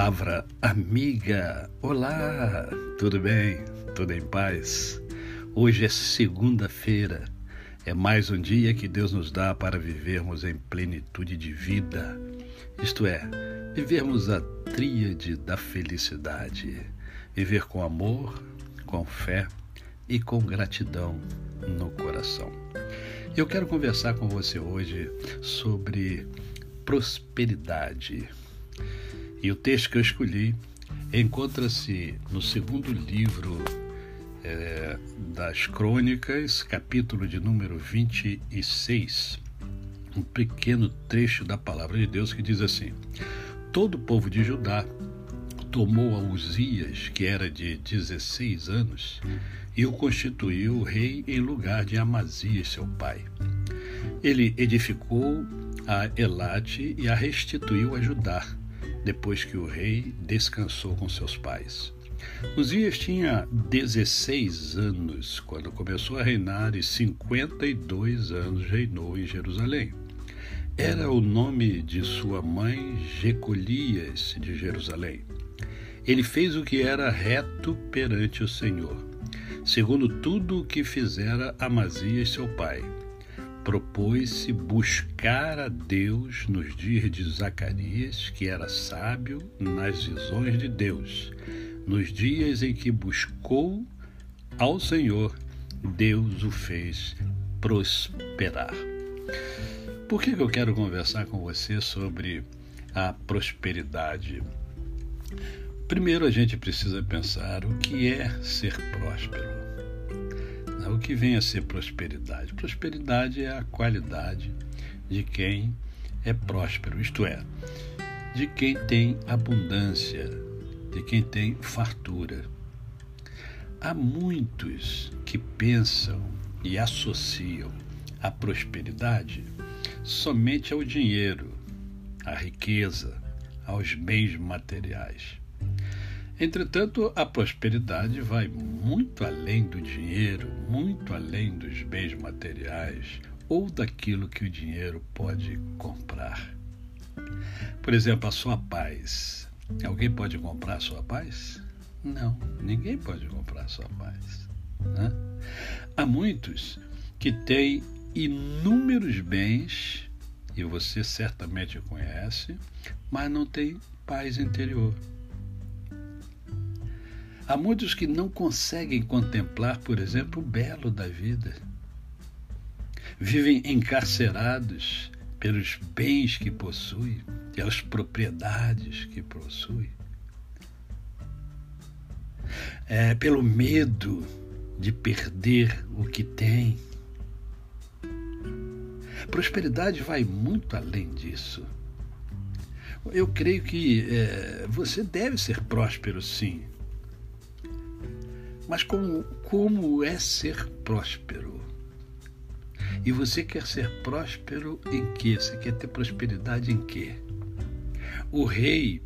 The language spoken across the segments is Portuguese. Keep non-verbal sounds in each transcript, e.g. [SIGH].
Palavra amiga. Olá, tudo bem? Tudo em paz? Hoje é segunda-feira. É mais um dia que Deus nos dá para vivermos em plenitude de vida. Isto é, vivermos a tríade da felicidade. Viver com amor, com fé e com gratidão no coração. Eu quero conversar com você hoje sobre prosperidade. E o texto que eu escolhi encontra-se no segundo livro é, das Crônicas, capítulo de número 26, um pequeno trecho da palavra de Deus que diz assim: Todo o povo de Judá tomou a Uzias, que era de 16 anos, e o constituiu rei em lugar de Amazias, seu pai. Ele edificou a Elate e a restituiu a Judá depois que o rei descansou com seus pais. Uzias tinha 16 anos quando começou a reinar e 52 anos reinou em Jerusalém. Era o nome de sua mãe Jecolias de Jerusalém. Ele fez o que era reto perante o Senhor, segundo tudo o que fizera Amazias seu pai propôs-se buscar a Deus nos dias de Zacarias, que era sábio nas visões de Deus. Nos dias em que buscou ao Senhor, Deus o fez prosperar. Por que eu quero conversar com você sobre a prosperidade? Primeiro, a gente precisa pensar o que é ser próspero. O que vem a ser prosperidade? Prosperidade é a qualidade de quem é próspero, isto é, de quem tem abundância, de quem tem fartura. Há muitos que pensam e associam a prosperidade somente ao dinheiro, à riqueza, aos bens materiais. Entretanto, a prosperidade vai muito além do dinheiro, muito além dos bens materiais ou daquilo que o dinheiro pode comprar. Por exemplo, a sua paz. Alguém pode comprar a sua paz? Não, ninguém pode comprar a sua paz. Né? Há muitos que têm inúmeros bens, e você certamente conhece, mas não têm paz interior. Há muitos que não conseguem contemplar, por exemplo, o belo da vida. Vivem encarcerados pelos bens que possuem, pelas propriedades que possuem. É, pelo medo de perder o que tem. Prosperidade vai muito além disso. Eu creio que é, você deve ser próspero, sim, mas como, como é ser próspero? E você quer ser próspero em quê? Você quer ter prosperidade em quê? O rei,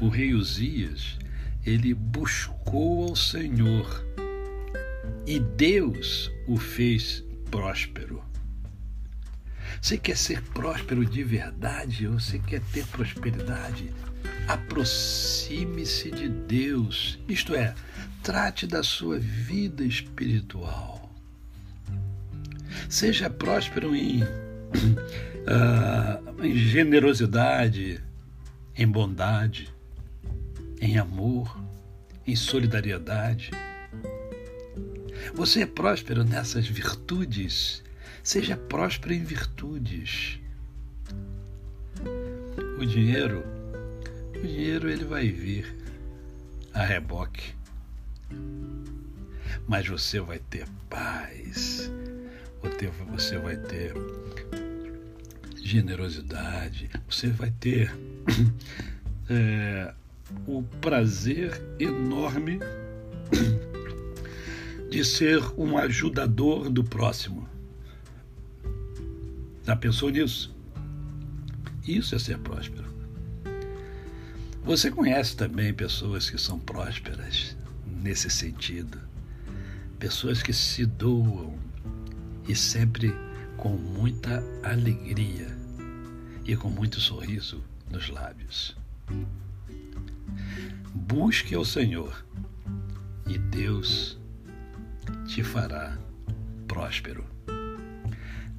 o rei Uzias, ele buscou ao Senhor e Deus o fez próspero. Você quer ser próspero de verdade você quer ter prosperidade? Aproxime-se de Deus, isto é, trate da sua vida espiritual. Seja próspero em, uh, [CLEARS THROAT] em generosidade, em bondade, em amor, em solidariedade. Você é próspero nessas virtudes. Seja próspero em virtudes. O dinheiro, o dinheiro ele vai vir a reboque mas você vai ter paz, você vai ter generosidade, você vai ter [CLEARS THROAT] é, o prazer enorme de ser um ajudador do próximo. Já pensou nisso? Isso é ser próspero. Você conhece também pessoas que são prósperas nesse sentido. Pessoas que se doam e sempre com muita alegria e com muito sorriso nos lábios. busque ao Senhor e Deus te fará próspero.